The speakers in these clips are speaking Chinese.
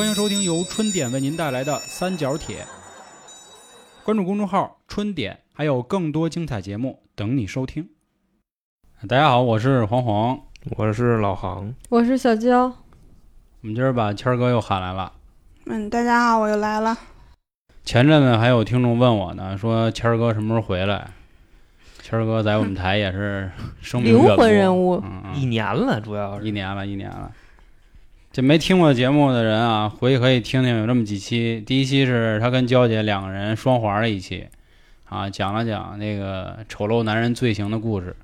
欢迎收听由春点为您带来的三角铁。关注公众号“春点”，还有更多精彩节目等你收听。大家好，我是黄黄，我是老航，我是小娇。我们今儿把谦儿哥又喊来了。嗯，大家好，我又来了。前阵子还有听众问我呢，说谦儿哥什么时候回来？谦儿哥在我们台也是生命灵魂人物一年了，主要是一年了，一年了。这没听过节目的人啊，回去可以听听，有这么几期。第一期是他跟娇姐两个人双环的一期，啊，讲了讲那个丑陋男人罪行的故事，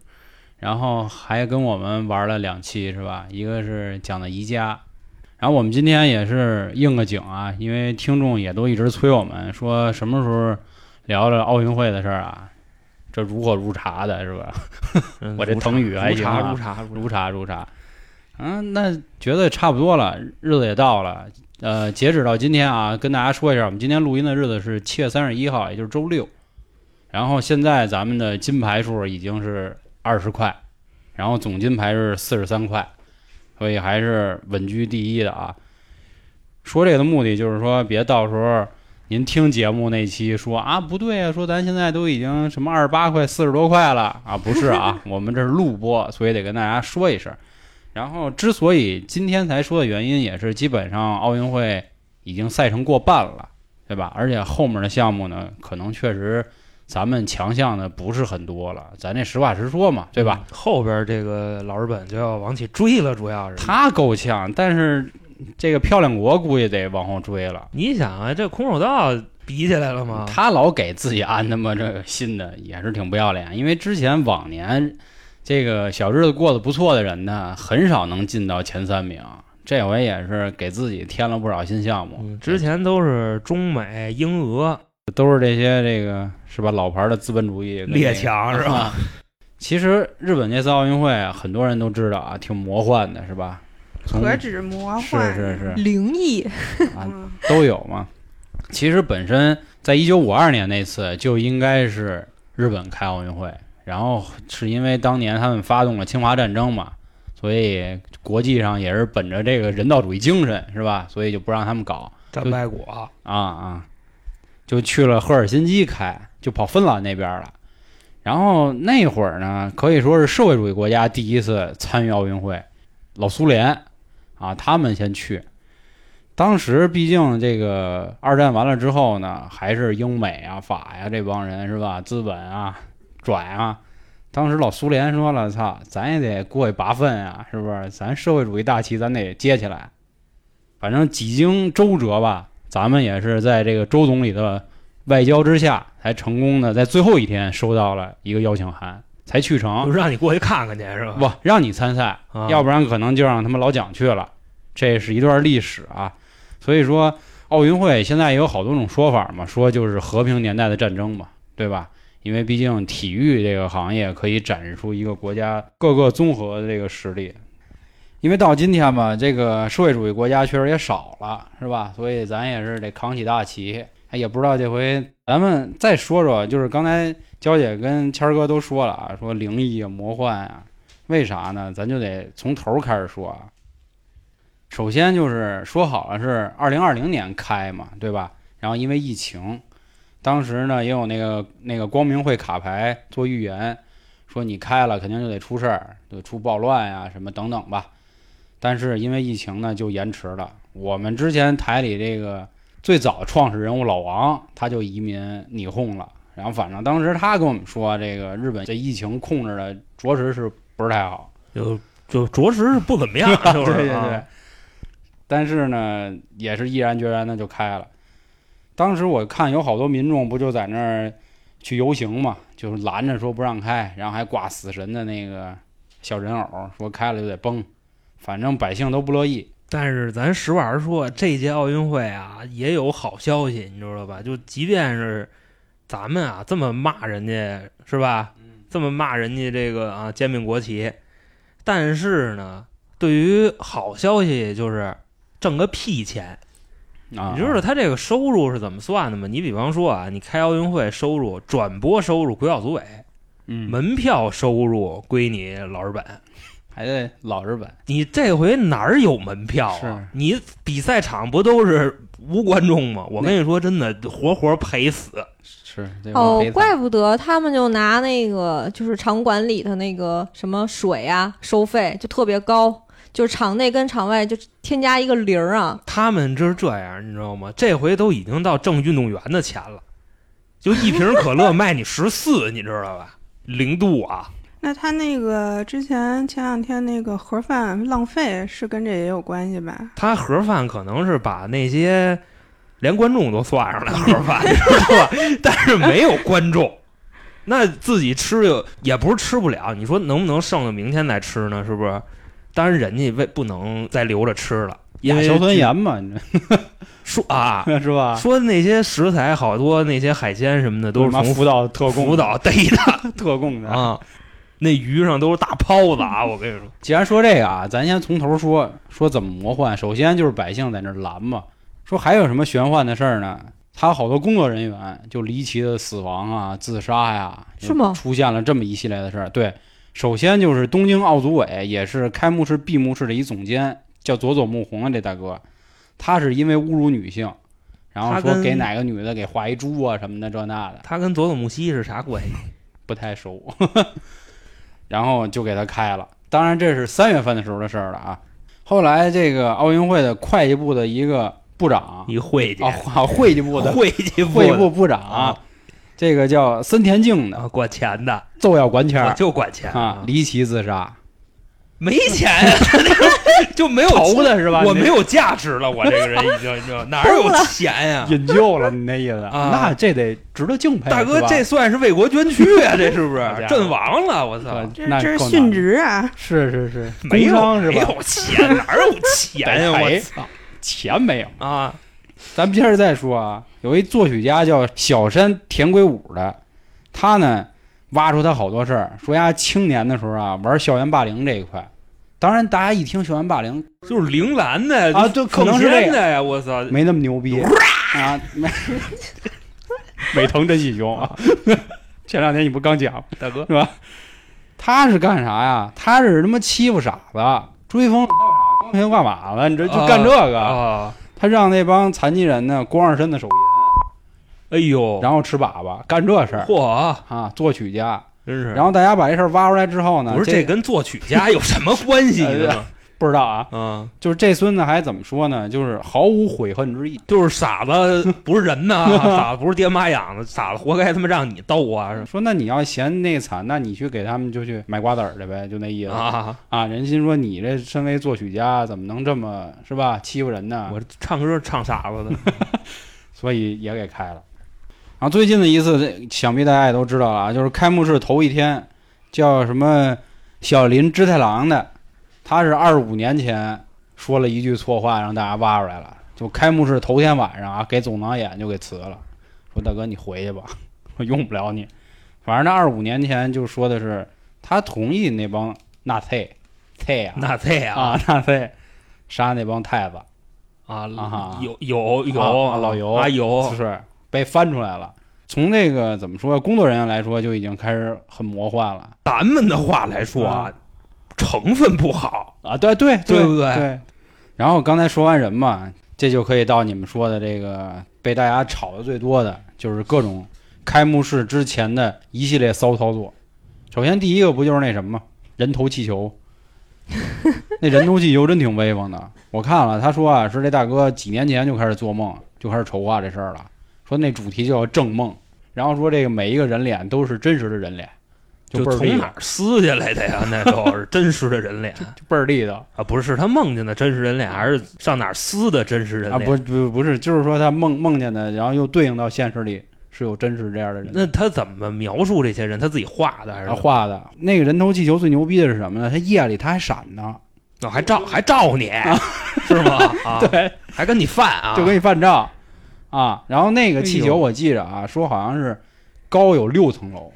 然后还跟我们玩了两期，是吧？一个是讲的宜家，然后我们今天也是应个景啊，因为听众也都一直催我们说什么时候聊聊奥运会的事儿啊，这如火如茶的是吧？嗯 我这如茶成语还如行啊茶如茶如茶如茶，嗯，那觉得差不多了，日子也到了。呃，截止到今天啊，跟大家说一下，我们今天录音的日子是七月三十一号，也就是周六。然后现在咱们的金牌数已经是二十块，然后总金牌是四十三块，所以还是稳居第一的啊。说这个的目的就是说，别到时候您听节目那期说啊不对啊，说咱现在都已经什么二十八块、四十多块了啊，不是啊，我们这是录播，所以得跟大家说一声。然后，之所以今天才说的原因，也是基本上奥运会已经赛程过半了，对吧？而且后面的项目呢，可能确实咱们强项的不是很多了，咱这实话实说嘛，对吧？？后边这个老日本就要往起追了，主要是他够呛，但是这个漂亮国估计得往后追了。你想啊，这空手道比起来了吗？他老给自己安他妈这个新的，也是挺不要脸。因为之前往年这个小日子过得不错的人呢，很少能进到前三名。这回也是给自己添了不少新项目，嗯，之前都是中美英俄都是这些这个是吧老牌的资本主义列强是吧？其实日本这次奥运会啊，很多人都知道啊，挺魔幻的，是吧？何止魔幻？是是是灵异，啊，嗯，都有嘛。其实本身在一九五二年那次就应该是日本开奥运会，然后是因为当年他们发动了侵华战争嘛，所以国际上也是本着这个人道主义精神，是吧？所以就不让他们搞战败国，啊啊，就去了赫尔辛基开，就跑芬兰那边了。然后那会儿呢，可以说是社会主义国家第一次参与奥运会，老苏联啊，他们先去。当时毕竟这个二战完了之后呢，还是英美啊、法呀、这帮人是吧？资本啊、拽啊。当时老苏联说了：“操，咱也得过去拔粪啊，是不是？咱社会主义大旗咱得接起来。”反正几经周折吧，咱们也是在这个周总理的外交之下，才成功的在最后一天收到了一个邀请函，才去成就成。让你过去看看去是吧？不让你参赛，啊，要不然可能就让他们老蒋去了。这是一段历史啊，所以说奥运会现在也有好多种说法嘛，说就是和平年代的战争嘛，对吧？因为毕竟体育这个行业可以展示出一个国家各个综合的这个实力。因为到今天吧，这个社会主义国家确实也少了，是吧？所以咱也是得扛起大旗。哎，也不知道这回咱们再说说，就是刚才娇姐跟谦儿哥都说了啊，说灵异啊、魔幻啊，为啥呢？咱就得从头开始说啊。首先就是说好了是二零二零年开嘛，对吧？然后因为疫情，当时呢也有那个那个光明会卡牌做预言，说你开了肯定就得出事儿，就出暴乱呀、什么等等吧。但是因为疫情呢就延迟了。我们之前台里这个最早创始人物老王他就移民拟哄了，然后反正当时他跟我们说，这个日本这疫情控制的着实是不是太好。就就着实是不怎么样，就是对对啊对。但是呢，也是毅然决然的就开了。当时我看有好多民众不就在那儿去游行嘛，就是拦着说不让开，然后还挂死神的那个小人偶，说开了就得崩，反正百姓都不乐意。但是咱实话实说，这届奥运会啊也有好消息，你知道吧？就即便是咱们啊这么骂人家，是吧？这么骂人家这个啊煎饼国旗，但是呢，对于好消息就是挣个屁钱。啊，你知道他这个收入是怎么算的吗？你比方说啊，你开奥运会收入，转播收入归奥组委，嗯门票收入归你老日本，还得老日本。你这回哪儿有门票啊？你比赛场不都是无观众吗？我跟你说，真的活活赔死。是哦，怪不得他们就拿那个就是场馆里的那个什么水啊收费就特别高，就是场内跟场外就添加一个零儿啊。他们这是这样，你知道吗？这回都已经到挣运动员的钱了，就一瓶可乐卖你十四，你知道吧？零度啊，那他那个之前前两天那个盒饭浪费是跟这也有关系吧？他盒饭可能是把那些连观众都算上了盒饭，你知道吧？但是没有观众，那自己吃又也不是吃不了，你说能不能剩到明天再吃呢？是不是？当然，人家为不能再留着吃了，因为亚硝酸盐嘛，你 说啊，是吧？说那些食材好多那些海鲜什么的都是从福岛特供福岛逮的 特供的。啊，那鱼上都是大泡子啊！我跟你说，既然说这个啊，咱先从头说说怎么魔幻。首先就是百姓在那儿拦嘛，说还有什么玄幻的事儿呢？他好多工作人员就离奇的死亡啊、自杀呀，是吗出现了这么一系列的事儿。对，首先就是东京奥组委也是开幕式、闭幕式的一总监，叫佐佐木宏啊，这大哥，他是因为侮辱女性，然后说给哪个女的给画一猪啊什么的这那的，他跟佐佐木希是啥关系？不太熟，然后就给他开了。当然这是三月份的时候的事儿了啊。后来这个奥运会的会计部的一个部长一会计啊，啊会计部的会计部会计部部长啊这个叫森田静的啊，管钱的，奏要管钱就管钱啊，离奇自杀，没钱呀，就没有投的是吧？我没有价值了，我这个人已经你知道 哪有钱呀？引咎了，你那意思？啊那这得值得敬佩，大哥，这算是为国捐躯啊！这是不是阵亡了？我操呃，这那是殉职啊！是是是，没伤是吧？没有钱，哪有钱呀？我操钱没有。啊！咱接着再说啊，有一作曲家叫小山田圭吾的，他呢挖出他好多事儿，说呀青年的时候啊玩校园霸凌这一块。当然，大家一听校园霸凌就是铃兰的啊对可能是这的呀！我操，没那么牛逼啊，美 美藤真喜兄啊，前两天你不刚讲大哥是吧？他是干啥呀？他是他妈欺负傻子，追风光天化马了，你这就干这个。啊！他让那帮残疾人呢光着身子手淫，哎呦，然后吃粑粑，干这事儿嚯，啊，作曲家。真是。然后大家把这事儿挖出来之后呢，不是这这跟作曲家有什么关系呢？不知道啊，嗯，就是这孙子还怎么说呢？就是毫无悔恨之意。就是傻子 不是人呐，傻子不是爹妈养的，傻子活该他妈让你逗啊！说那你要嫌那惨，那你去给他们就去买瓜子儿去呗，就那意思啊，啊。人心说你这身为作曲家，怎么能这么是吧欺负人呢？我唱歌唱傻子的，所以也给开了。然后最近的一次，这想必大家也都知道了啊，就是开幕式头一天，叫什么小林织太郎的，他是二十五年前说了一句错话，让大家挖出来了。就开幕式头天晚上啊，给总导演就给辞了，说大哥你回去吧，我 用不了你。反正那二十五年前就说的是他同意那帮纳粹，粹啊那这样啊纳粹杀那帮太子，啊啊有有有啊老尤啊有是被翻出来了。从那个怎么说，工作人员来说就已经开始很魔幻了咱们的话来说啊，成分不好，啊！对对对不对对。然后刚才说完人嘛，这就可以到你们说的这个被大家炒的最多的，就是各种开幕式之前的一系列骚操作。首先第一个不就是那什么吗？人头气球。那人头气球真挺威风的，我看了，他说啊，是这大哥几年前就开始做梦，就开始筹划这事儿了。说那主题叫正梦，然后说这个每一个人脸都是真实的人脸，就从哪儿撕下来的呀？那都是真实的人脸就倍儿地道啊，不是是他梦见的真实人脸，还是上哪儿撕的真实人啊！脸？不不不是，就是说他梦梦见的，然后又对应到现实里是有真实这样的人。那他怎么描述这些人？他自己画的还是啊，画的那个人头气球最牛逼的是什么呢？他夜里他还闪呢，哦，还照还照你，是吗？啊，对，还跟你犯啊？就跟你犯照啊。然后那个气球我记着啊，说好像是高有六层楼，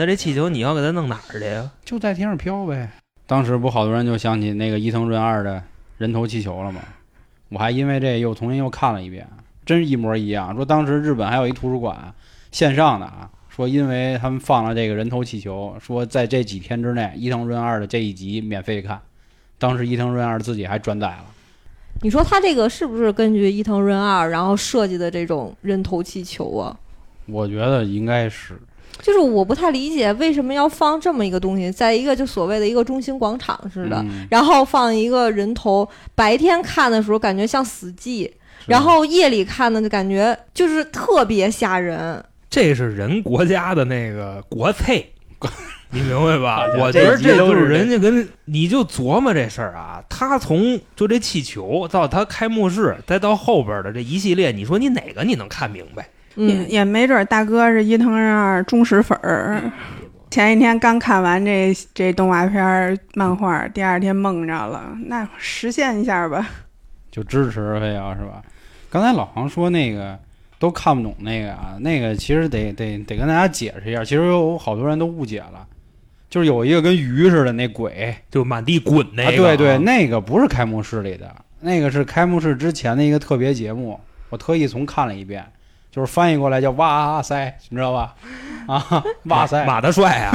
那这气球你要给它弄哪儿去呀？就在天上飘呗。当时不好多人就想起那个伊藤润二的人头气球了吗？我还因为这又重新又看了一遍，真是一模一样。说当时日本还有一图书馆线上的啊，说说因为他们放了这个人头气球，说在这几天之内，伊藤润二的这一集免费看。当时伊藤润二自己还转载了。你说他这个是不是根据伊藤润二然后设计的这种人头气球啊？我觉得应该是，就是我不太理解为什么要放这么一个东西，在一个就所谓的一个中心广场似的，嗯然后放一个人头。白天看的时候感觉像死寂，然后夜里看的就感觉就是特别吓人。这是人国家的那个国粹，你明白吧我觉得这就是人家跟你就琢磨这事儿啊，他从就这气球到他开幕式，再到后边的这一系列，你说你哪个你能看明白？也嗯，也没准儿大哥是伊藤润二忠实粉儿。前一天刚看完这这动画片儿漫画，第二天梦着了，那实现一下吧。就支持非要是吧？刚才老黄说那个都看不懂那个啊，那个其实得得得跟大家解释一下，其实有好多人都误解了，就是有一个跟鱼似的那鬼，就满地滚那啊，个、对对，那个不是开幕式里的，那个是开幕式之前的一个特别节目，我特意重看了一遍，就是翻译过来叫哇塞，你知道吧？啊，哇塞，马大帅啊，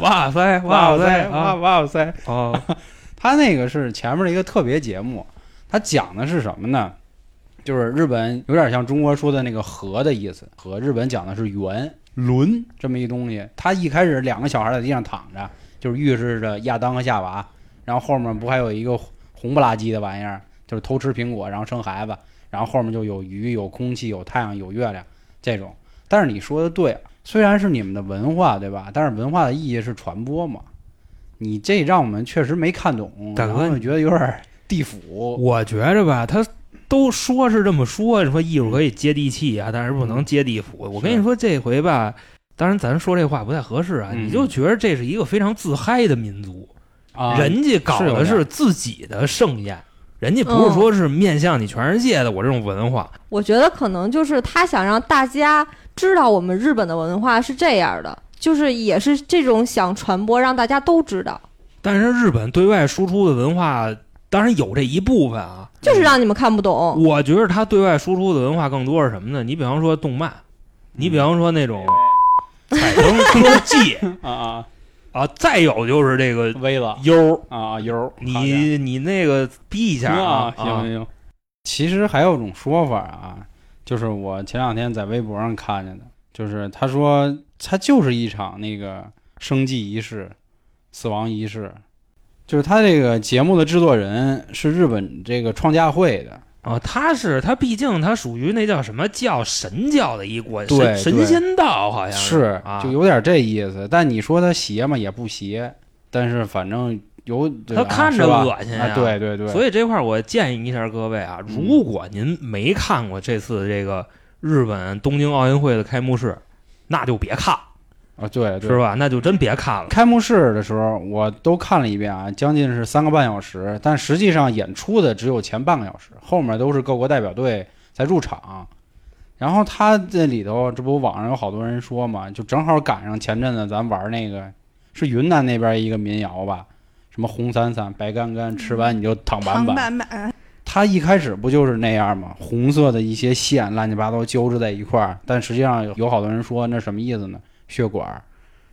哇 塞哇塞，哇啊。哇塞，哦，他那个是前面的一个特别节目，他讲的是什么呢？就是日本有点像中国说的那个和的意思，和日本讲的是圆轮。这么一东西。他一开始两个小孩在地上躺着，就是预示着亚当和夏娃，然后后面不还有一个红不拉几的玩意儿，就是偷吃苹果然后生孩子，然后后面就有鱼、有空气、有太阳、有月亮这种。但是你说的对，虽然是你们的文化，对吧？但是文化的意义是传播嘛。你这让我们确实没看懂，大哥然后觉得有点地府。我觉着吧，他都说是这么说，说艺术可以接地气啊，但是不能接地府。我跟你说，这回吧，当然咱说这话不太合适啊，嗯你就觉得这是一个非常自嗨的民族，啊，人家搞的是自己的盛宴，人家不是说是面向你全世界的我这种文化。我觉得可能就是他想让大家知道我们日本的文化是这样的，就是也是这种想传播，让大家都知道，但是日本对外输出的文化，当然有这一部分啊。就是让你们看不懂。我觉得他对外输出的文化更多是什么呢？你比方说动漫，你比方说那种彩灯科技啊 啊，啊，再有就是这个微了优，啊 U，你你那个逼一下啊，行啊行行。其实还有种说法啊，就是我前两天在微博上看见的，就是他说他就是一场那个生祭仪式、死亡仪式，就是他这个节目的制作人是日本这个创价会的，啊，他是他，毕竟他属于那叫什么教神教的一国，对对神神仙道好像是啊，就有点这意思。但你说他邪嘛，也不邪，但是反正有他看着恶心对对对，所以这块儿我建议一下各位啊，嗯如果您没看过这次这个日本东京奥运会的开幕式，那就别看，啊对对是吧？那就真别看了。开幕式的时候，我都看了一遍啊，将近是三个半小时，但实际上演出的只有前半个小时，后面都是各国代表队在入场。然后他这里头，这不网上有好多人说嘛，就正好赶上前阵子咱玩那个是云南那边一个民谣吧，什么红伞伞白杆杆，吃完你就躺板长板。板板，它一开始不就是那样吗？红色的一些线乱七八糟交织在一块儿，但实际上有有好多人说那什么意思呢？血管儿。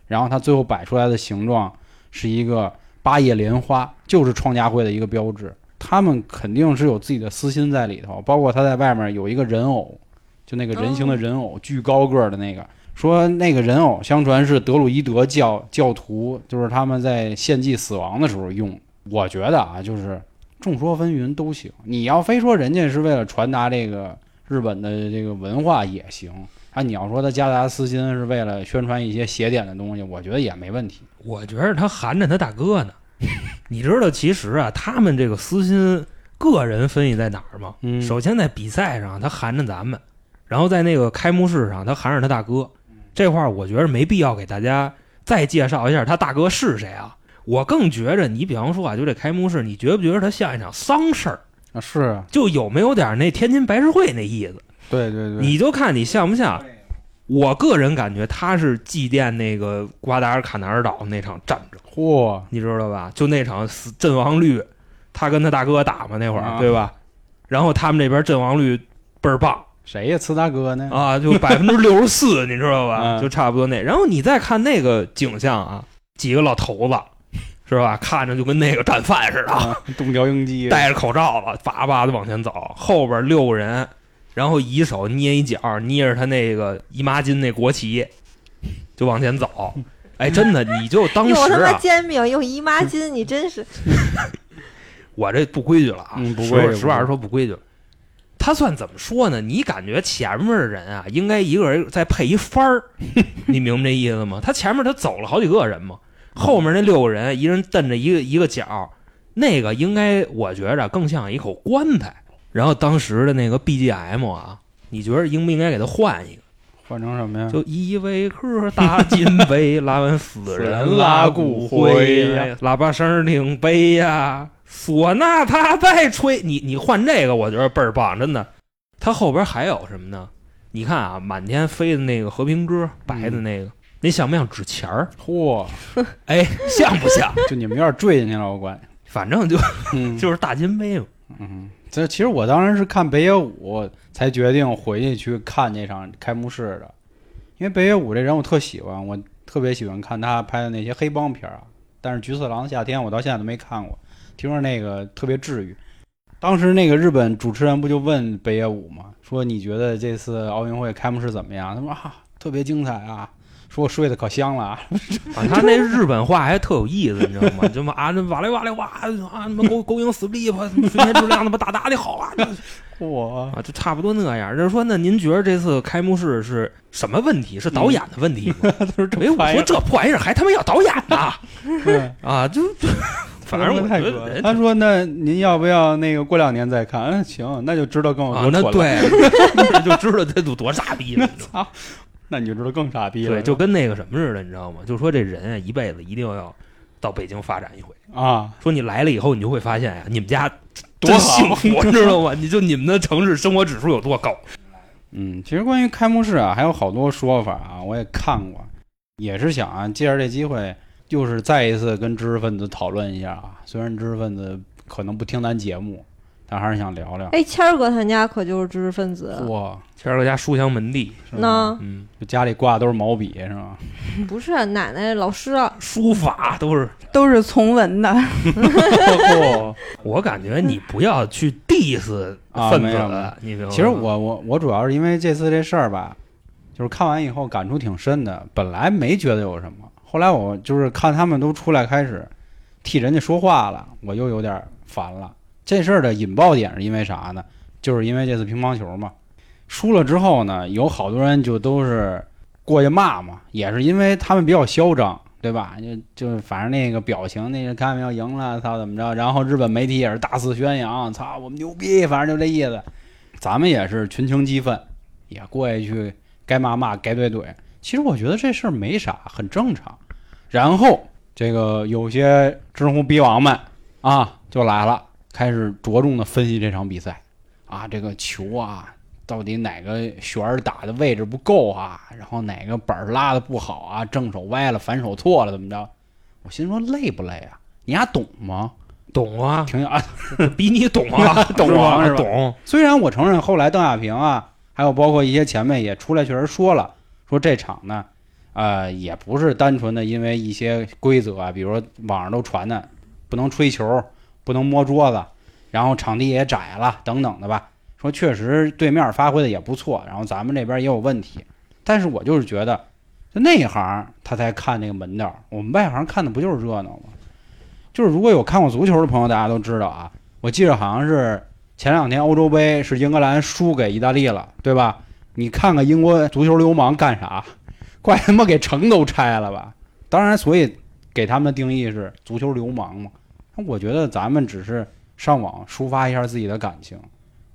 然后它最后摆出来的形状是一个八叶莲花，就是创价会的一个标志。他们肯定是有自己的私心在里头，包括他在外面有一个人偶，就那个人形的人偶，巨高个儿的那个。说那个人偶，相传是德鲁伊德教教徒，就是他们在献祭死亡的时候用。我觉得啊，就是众说纷纭都行。你要非说人家是为了传达这个日本的这个文化也行，啊，你要说他夹杂私心是为了宣传一些邪典的东西，我觉得也没问题。我觉得他含着他大哥呢。你知道，其实啊，他们这个私心，个人分析在哪儿吗？嗯首先在比赛上，他含着咱们；然后在那个开幕式上，他含着他大哥。这块儿我觉得没必要给大家再介绍一下他大哥是谁啊。我更觉着，你比方说啊，就这开幕式，你觉不觉得他像一场丧事儿？啊，是啊，就有没有点那天津白事会那意思？对对对，你就看你像不像。我个人感觉他是祭奠那个瓜达尔卡纳尔岛那场战争，嚯，你知道吧？就那场死阵亡率，他跟他大哥打嘛那会儿，啊对吧？然后他们这边阵亡率倍儿棒，谁呀？次大哥呢？啊，就百分之六十四，你知道吧？嗯就差不多那。然后你再看那个景象啊，几个老头子，是吧？看着就跟那个战犯似的，啊，东条英机戴着口罩了，叭叭的往前走，后边六个人，然后一手捏一角，捏着他那个姨妈巾那国旗，就往前走。哎，真的，你就当用他妈煎饼，用姨妈巾，你真是 我这不规矩了啊，嗯不规矩实话实说不规矩了。他算怎么说呢？你感觉前面的人啊，应该一个人再配一番儿，你明白这意思吗？他前面他走了好几个人嘛，后面那六个人，一人蹬着一个一个角，那个应该我觉着更像一口棺材。然后当时的那个 BGM 啊，你觉得应不应该给他换一个？换成什么呀？就依维柯大金杯，拉完死人拉骨骨灰呀，喇叭声挺悲呀，唢呐他在吹。你你换这个，我觉得倍儿棒，真的。它后边还有什么呢？你看啊，满天飞的那个和平鸽，白的那个，那像不像纸钱儿？嚯，哎，像不像？就你们有点坠进去了，我管。反正就嗯，就是大金杯嘛。嗯，这其实我当时是看北野武才决定回去去看这场开幕式的，因为北野武这人我特喜欢，我特别喜欢看他拍的那些黑帮片儿啊。但是《菊次郎的夏天》我到现在都没看过，听说那个特别治愈。当时那个日本主持人不就问北野武吗？说你觉得这次奥运会开幕式怎么样？他说啊，特别精彩啊，说我睡得可香了啊。啊，他那日本话还特有意思，你知道吗？就嘛啊，那哇嘞哇嘞哇啊，他妈勾勾引死力吧，水天质量他妈大大的好啊，我，啊，就差不多那样。就是说，那您觉得这次开幕式是什么问题？是导演的问题吗？都是这哎，我说这破玩意儿还他妈要导演呢啊！就就，反正我太觉得他说：“那您要不要那个过两年再看？”嗯，行，那就知道跟我啊，多。那对，那就知道这都多傻逼了。你知道吗那你就知道更傻逼了。对，就跟那个什么似的，你知道吗？就说这人啊，一辈子一定要到北京发展一回。啊，说你来了以后，你就会发现呀、你们家 多真好幸福，你知道吗？你就你们的城市生活指数有多高？嗯，其实关于开幕式啊，还有好多说法啊，我也看过，也是想啊，借着这机会，就是再一次跟知识分子讨论一下啊。虽然知识分子可能不听咱节目，但还是想聊聊。哎，谦儿哥他家可就是知识分子，哇，谦儿哥家书香门第，是吗那嗯，就家里挂的都是毛笔是吗？不是奶奶老师啊，书法都是。都是从文的，嚯我感觉你不要去 diss 啊分子没有没有，你？其实我我我主要是因为这次这事儿吧，就是看完以后感触挺深的。本来没觉得有什么，后来我就是看他们都出来开始替人家说话了，我又有点烦了。这事儿的引爆点是因为啥呢？就是因为这次乒乓球嘛，输了之后呢，有好多人就都是过去骂嘛，也是因为他们比较嚣张。对吧？就就反正那个表情，那个看没有赢了，操怎么着？然后日本媒体也是大肆宣扬，操我们牛逼，反正就这意思。咱们也是群情激愤，也过去去该骂骂，该怼怼。其实我觉得这事儿没啥，很正常。然后这个有些知乎逼王们啊就来了，开始着重的分析这场比赛啊，这个球啊到底哪个旋儿打的位置不够啊，然后哪个板儿拉的不好啊，正手歪了，反手错了，怎么着？我心说累不累啊？你丫懂吗？懂啊，挺啊，比你懂啊，懂啊是吧懂。虽然我承认后来邓亚萍啊，还有包括一些前辈也出来确实说了，说这场呢，呃，也不是单纯的因为一些规则啊，比如说网上都传的不能吹球，不能摸桌子，然后场地也窄了等等的吧。说确实对面发挥的也不错，然后咱们这边也有问题，但是我就是觉得，就内行他才看那个门道，我们外行看的不就是热闹吗？就是如果有看过足球的朋友，大家都知道啊，我记得好像是前两天欧洲杯是英格兰输给意大利了，对吧？你看看英国足球流氓干啥？怪他妈给城都拆了吧！当然，所以给他们的定义是足球流氓嘛。我觉得咱们只是上网抒发一下自己的感情，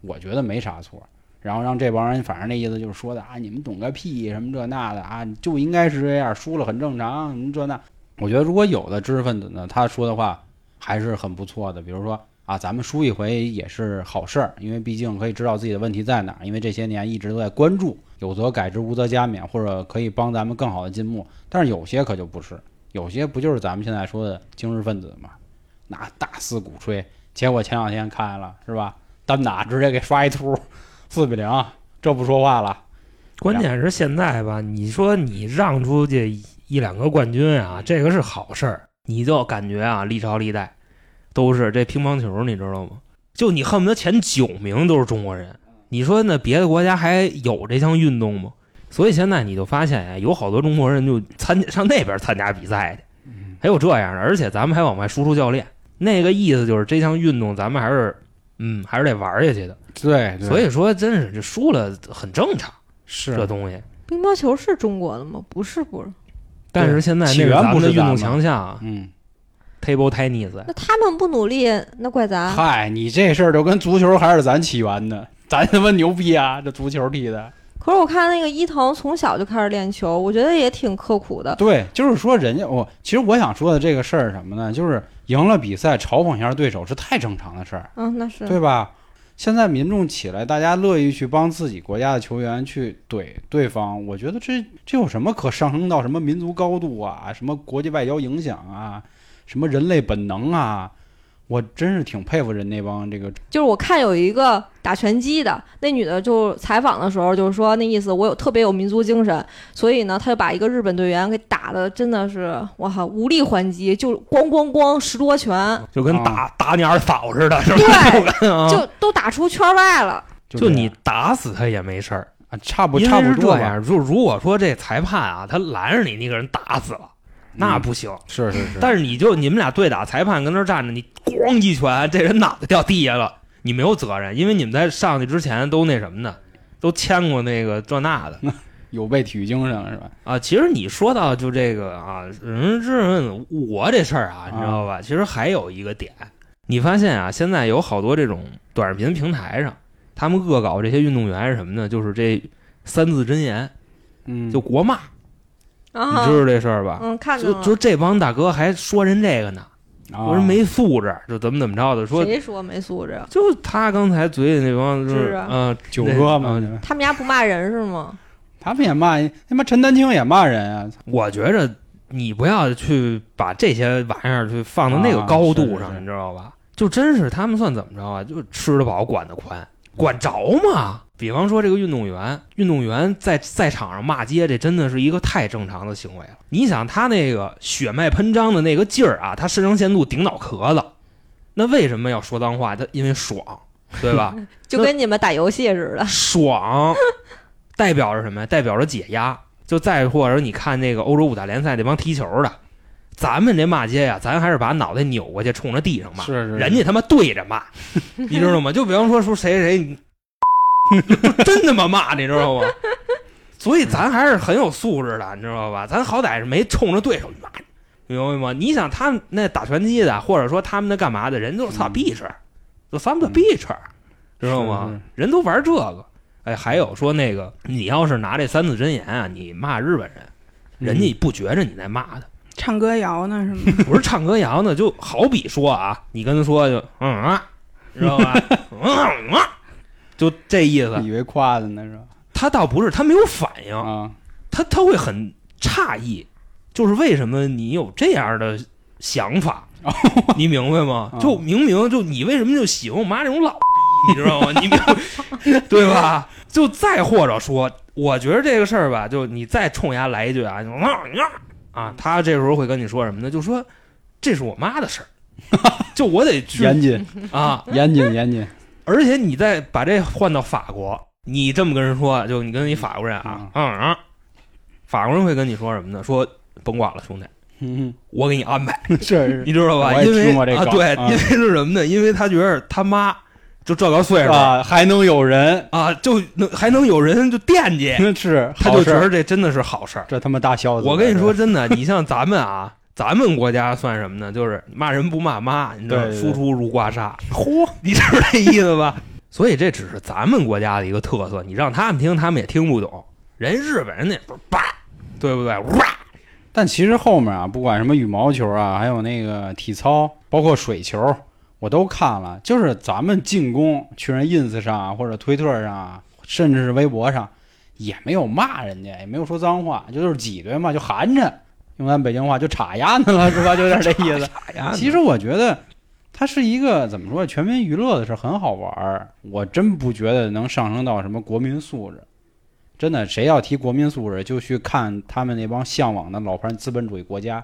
我觉得没啥错。然后让这帮人，反正那意思就是说的啊，你们懂个屁，什么这那的啊，就应该是这样，输了很正常，什么这那。我觉得如果有的知识分子呢，他说的话还是很不错的，比如说啊，咱们输一回也是好事儿，因为毕竟可以知道自己的问题在哪，因为这些年一直都在关注，有则改之，无则加勉，或者可以帮咱们更好的进步。但是有些可就不是，有些不就是咱们现在说的精神分子嘛，那大肆鼓吹，结果前两天看了是吧？单打直接给刷一秃，四比零，这不说话了。关键是现在吧，你说你让出去一两个冠军啊，这个是好事儿，你就感觉啊，历朝历代都是这乒乓球，你知道吗？就你恨不得前九名都是中国人，你说那别的国家还有这项运动吗？所以现在你就发现呀，有好多中国人就参加上那边参加比赛去，还有这样的，而且咱们还往外输出教练，那个意思就是这项运动咱们还是嗯还是得玩下去的。对，对所以说真是这输了很正常，是这东西。乒乓球是中国的吗？不是，不是。但是现在起源咱们的运动不是咱们强项啊嗯，，table tennis，那他们不努力，那怪咱。嗨，你这事儿就跟足球还是咱起源的，咱他妈牛逼啊！这足球踢的，可是我看那个伊藤从小就开始练球，我觉得也挺刻苦的。对，就是说人家我其实我想说的这个事儿是什么呢？就是赢了比赛嘲讽一下对手是太正常的事儿，嗯，那是。对吧？现在民众起来，大家乐意去帮自己国家的球员去怼对方，我觉得这这有什么可上升到什么民族高度啊，什么国际外交影响啊，什么人类本能啊？我真是挺佩服人那帮这个就是我看有一个打拳击的，那女的就采访的时候就是说那意思，我有特别有民族精神，所以呢，她就把一个日本队员给打的真的是我靠无力还击，就咣咣咣十多拳，就跟打打你二嫂似的，是吧？对 就都打出圈外了。就就你打死他也没事儿，啊，差不差不多吧？这样。就如果说这裁判啊，他拦着你，你给人打死了，那嗯不行。是是是，但是你就你们俩对打，裁判跟那儿站着，你咣一拳，这人脑袋掉地下了，你没有责任，因为你们在上去之前都那什么的，都签过那个这那的有背体育精神了是吧？啊。其实你说到就这个啊，人之我这事儿啊，你知道吧？其实还有一个点，你发现啊，现在有好多这种短视频平台上，他们恶搞这些运动员是什么呢？就是这三字真言，嗯，就国骂，啊你知道这事儿吧？嗯，看着就就这帮大哥还说人这个呢，我说人没素质，就怎么怎么着的，说谁说没素质？就他刚才嘴里那帮就是是啊嗯九哥嘛，他们家不骂人是吗？他们也骂他妈陈丹青也骂人啊，我觉着你不要去把这些玩意儿去放到那个啊高度上，你知道吧？就真是他们算怎么着啊？就吃得饱，管得宽，管着吗？比方说这个运动员，运动员在赛场上骂街，这真的是一个太正常的行为了。你想他那个血脉喷张的那个劲儿啊，他肾上腺素顶脑壳子，那为什么要说脏话？他因为爽，对吧？就跟你们打游戏似的。爽，代表着什么呀？代表着解压。就再或者你看那个欧洲五大联赛那帮踢球的，咱们这骂街呀，咱还是把脑袋扭过去冲着地上骂，是是是人家他妈对着骂，你知道吗？就比方说说谁谁，你 真他妈骂，你知道吗？所以咱还是很有素质的，你知道吧？咱好歹是没冲着对手骂，明白吗？你想他们那打拳击的，或者说他们那干嘛的人，都是操嗯 bitch，就 some the bitch，知道吗？人都玩这个。哎，还有说那个，你要是拿这三字真言啊，你骂日本人，人家不觉着你在骂他，唱歌谣呢是吗？不是唱歌谣呢，就好比说啊，你跟他说就嗯啊，知道吧？嗯啊，就这意思。以为夸的呢是吧？他倒不是，他没有反应，啊，他他会很诧异，就是为什么你有这样的想法，你明白吗？啊就明明就你为什么就喜欢我妈这种老，你知道吗？你明白对吧？就再或者说，我觉得这个事儿吧，就你再冲人家来一句啊，啊 啊，他这时候会跟你说什么呢？就说这是我妈的事儿，就我得去严谨啊，严谨严谨而且你再把这换到法国，你这么跟人说，就你跟一法国人啊，嗯啊，法国人会跟你说什么呢？说甭管了，兄弟，嗯，我给你安排，是是你知道吧？因为啊，对，啊因为是什么呢？因为他觉得他妈就这个岁数啊，还能有人，啊，就能还能有人就惦记，是他就觉得这真的是好事儿。这他妈大孝子。我跟你说，真的，你像咱们啊，咱们国家算什么呢？就是骂人不骂妈，你知道，输出如刮痧。嚯，你知道这意思吧？所以这只是咱们国家的一个特色，你让他们听，他们也听不懂。人日本人那叭，对不对？哇，但其实后面啊，不管什么羽毛球啊，还有那个体操，包括水球，我都看了。就是咱们进攻去人 ins 上啊，或者推特上啊，甚至是微博上，也没有骂人家，也没有说脏话，就就是挤兑嘛，就含着。用咱北京话就插丫子了，是吧？就有点这意思。其实我觉得，它是一个怎么说全民娱乐的事儿，很好玩儿。我真不觉得能上升到什么国民素质。真的，谁要提国民素质，就去看他们那帮向往的老牌资本主义国家，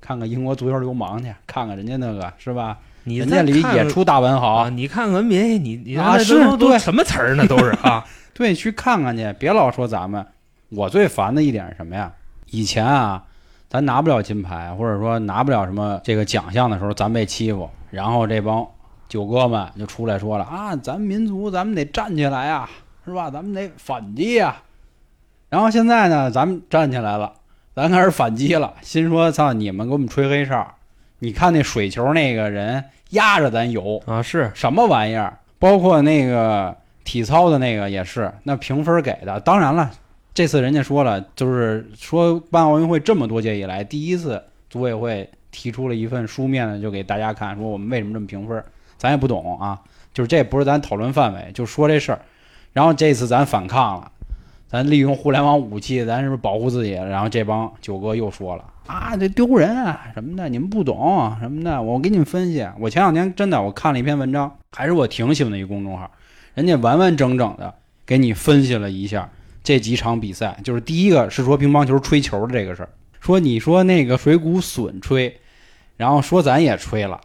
看看英国足球流氓去，看看人家那个是吧？你人家里也出大文豪，啊，你看 NBA，你你啊是都什么词儿呢？都是啊，对，去看看去，别老说咱们。我最烦的一点是什么呀？以前啊，咱拿不了金牌，或者说拿不了什么这个奖项的时候，咱被欺负，然后这帮九哥们就出来说了啊，咱们民族咱们得站起来啊，是吧？咱们得反击啊。然后现在呢，咱们站起来了，咱开始反击了，心说操，你们给我们吹黑哨，你看那水球那个人压着咱游，啊是什么玩意儿？包括那个体操的那个也是，那评分给的。当然了，这次人家说了，就是说办奥运会这么多届以来，第一次组委会提出了一份书面的，就给大家看，说我们为什么这么评分，咱也不懂啊，就是这不是咱讨论范围，就说这事儿。然后这次咱反抗了，咱利用互联网武器，咱是不是保护自己？然后这帮九哥又说了啊，这丢人啊什么的，你们不懂什么的。我给你们分析，我前两天真的我看了一篇文章，还是我挺喜欢的一个公众号，人家完完整整的给你分析了一下这几场比赛。就是第一个是说乒乓球吹球的这个事儿，说你说那个水谷隼吹，然后说咱也吹了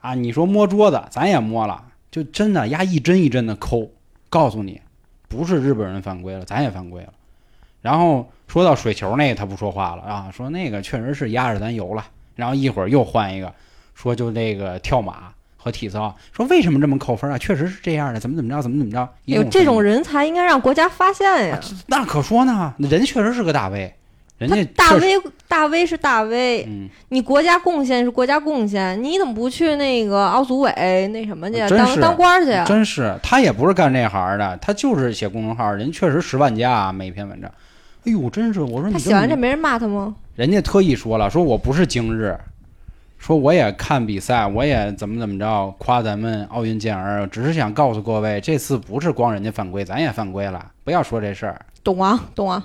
啊，你说摸桌子咱也摸了，就真的压一针一针的抠，告诉你。不是日本人犯规了，咱也犯规了。然后说到水球那个，他不说话了啊，说那个确实是压着咱游了。然后一会儿又换一个，说就那个跳马和体操，说为什么这么扣分啊？确实是这样的，怎么怎么着，怎么怎么着。有这种人才应该让国家发现呀！那可说呢，人确实是个大 V，人家大 V 大 V 是大 V，嗯，你国家贡献是国家贡献，你怎么不去那个奥组委那什么去当当官去啊？真是他也不是干这行的，他就是写公众号，人确实十万加啊，每篇文章。哎呦，真是我说你他写完这没人骂他吗？人家特意说了，说我不是今日，说我也看比赛，我也怎么怎么着，夸咱们奥运健儿，只是想告诉各位，这次不是光人家犯规，咱也犯规了，不要说这事儿。懂啊，懂啊。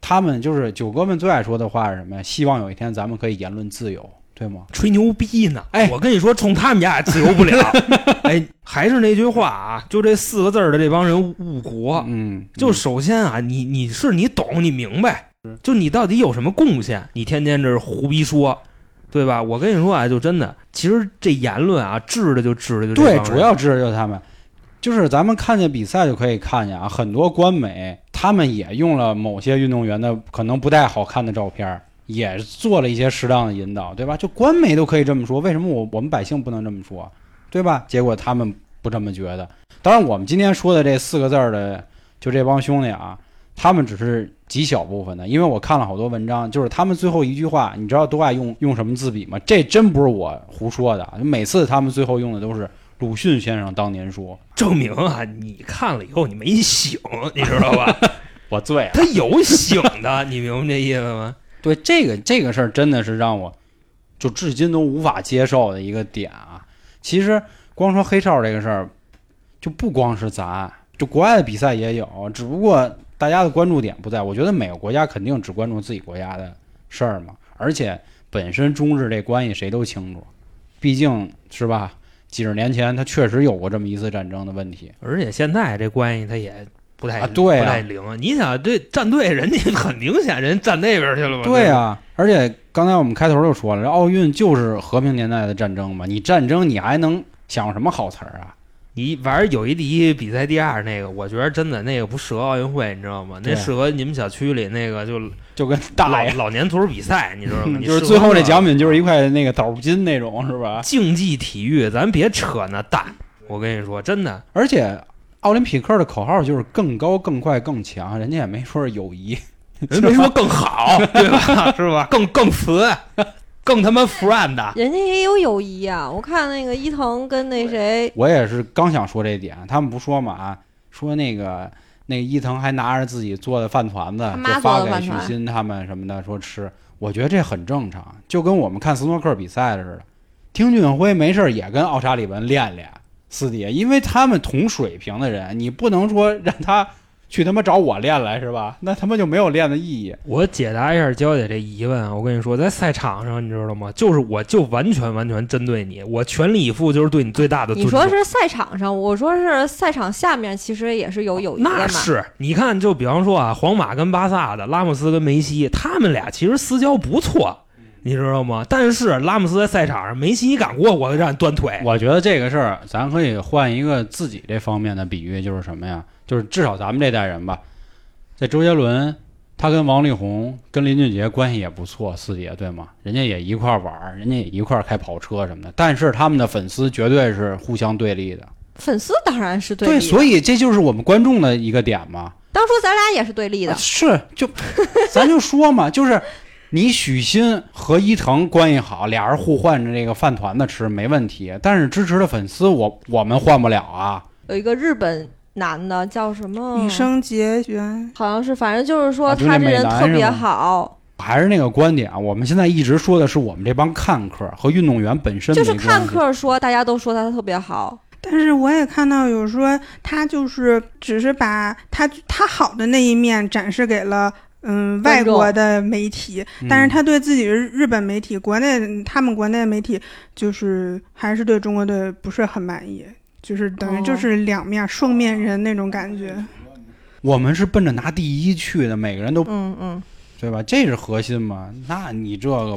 他们就是九哥们最爱说的话是什么呀？希望有一天咱们可以言论自由，对吗？吹牛逼呢。哎我跟你说，冲他们家也自由不了。哎，还是那句话啊，就这四个字儿的这帮人误国。嗯，就首先啊，你你是你懂，你明白，就你到底有什么贡献？你天天这是胡逼说，对吧？我跟你说啊，就真的，其实这言论啊，治的就治的就这对，主要治的就是他们，就是咱们看见比赛就可以看见啊，很多官媒他们也用了某些运动员的可能不太好看的照片儿，也做了一些适当的引导，对吧？就官媒都可以这么说，为什么我我们百姓不能这么说，对吧？结果他们不这么觉得。当然，我们今天说的这四个字儿的，就这帮兄弟啊，他们只是极小部分的，因为我看了好多文章，就是他们最后一句话，你知道都爱用用什么字笔吗？这真不是我胡说的，每次他们最后用的都是鲁迅先生当年说。证明啊，你看了以后你没醒，你知道吧？我醉了。他有醒的，你明白这意思吗？对这个这个事儿，真的是让我就至今都无法接受的一个点啊。其实光说黑哨这个事儿，就不光是咱，就国外的比赛也有，只不过大家的关注点不在。我觉得每个国家肯定只关注自己国家的事儿嘛，而且本身中日这关系谁都清楚，毕竟是吧？几十年前他确实有过这么一次战争的问题。而且现在这关系他也不太、啊对啊不太灵。你想这战队人家很明显人站那边去了嘛？吧，对啊，而且刚才我们开头就说了，这奥运就是和平年代的战争嘛，你战争你还能想什么好词儿啊？你反正友谊第一，比赛第二那个，我觉得真的那个不适合奥运会，你知道吗？那适合你们小区里那个就就跟大老爷，老年足球比赛，你知道吗？就是最后这那奖品就是一块那个倒数金那种，是吧？竞技体育，咱别扯那淡。我跟你说，真的，而且奥林匹克的口号就是更高、更快、更强，人家也没说是友谊。人没说更好，对吧？是吧？更更瓷，更他妈 friend 的。人家也有友谊啊！我看那个伊藤跟那谁，我也是刚想说这点，他们不说嘛啊，说那个那个伊藤还拿着自己做的饭团子就发给许昕他们什么的说吃，我觉得这很正常，就跟我们看斯诺克比赛似的。丁俊晖没事也跟奥沙利文练练私底下，因为他们同水平的人，你不能说让他去他妈找我练来是吧？那他妈就没有练的意义。我解答一下娇姐这疑问啊，我跟你说，在赛场上，你知道吗？就是我就完全完全针对你，我全力以赴，就是对你最大的尊你。说是赛场上，我说是赛场下面，其实也是有友谊的嘛。那是，你看，就比方说啊，皇马跟巴萨的，拉莫斯跟梅西，他们俩其实私交不错，你知道吗？但是拉姆斯在赛场上，梅西一敢过我，让你断腿。我觉得这个事儿，咱可以换一个自己这方面的比喻，就是什么呀？就是至少咱们这代人吧，在周杰伦，他跟王力宏、跟林俊杰关系也不错，四姐对吗？人家也一块玩儿，人家也一块开跑车什么的，但是他们的粉丝绝对是互相对立的。粉丝当然是对立的，所以这就是我们观众的一个点嘛。当初咱俩也是对立的啊。是，就咱就说嘛，就是你许昕和伊藤关系好，俩人互换着这个饭团子吃没问题，但是支持的粉丝我我们换不了啊。有一个日本男的叫什么？羽生结弦，好像是，反正就是说他这人特别好，还是那个观点啊，我们现在一直说的是我们这帮看客和运动员本身就是看客说大家都说他特别好，但是我也看到有说他就是只是把他他好的那一面展示给了嗯外国的媒体，嗯但是他对自己日日本媒体、国内他们国内媒体就是还是对中国队不是很满意，就是等于哦就是两面、双面人那种感觉。我们是奔着拿第一去的，每个人都嗯嗯，对吧？这是核心嘛？那你这个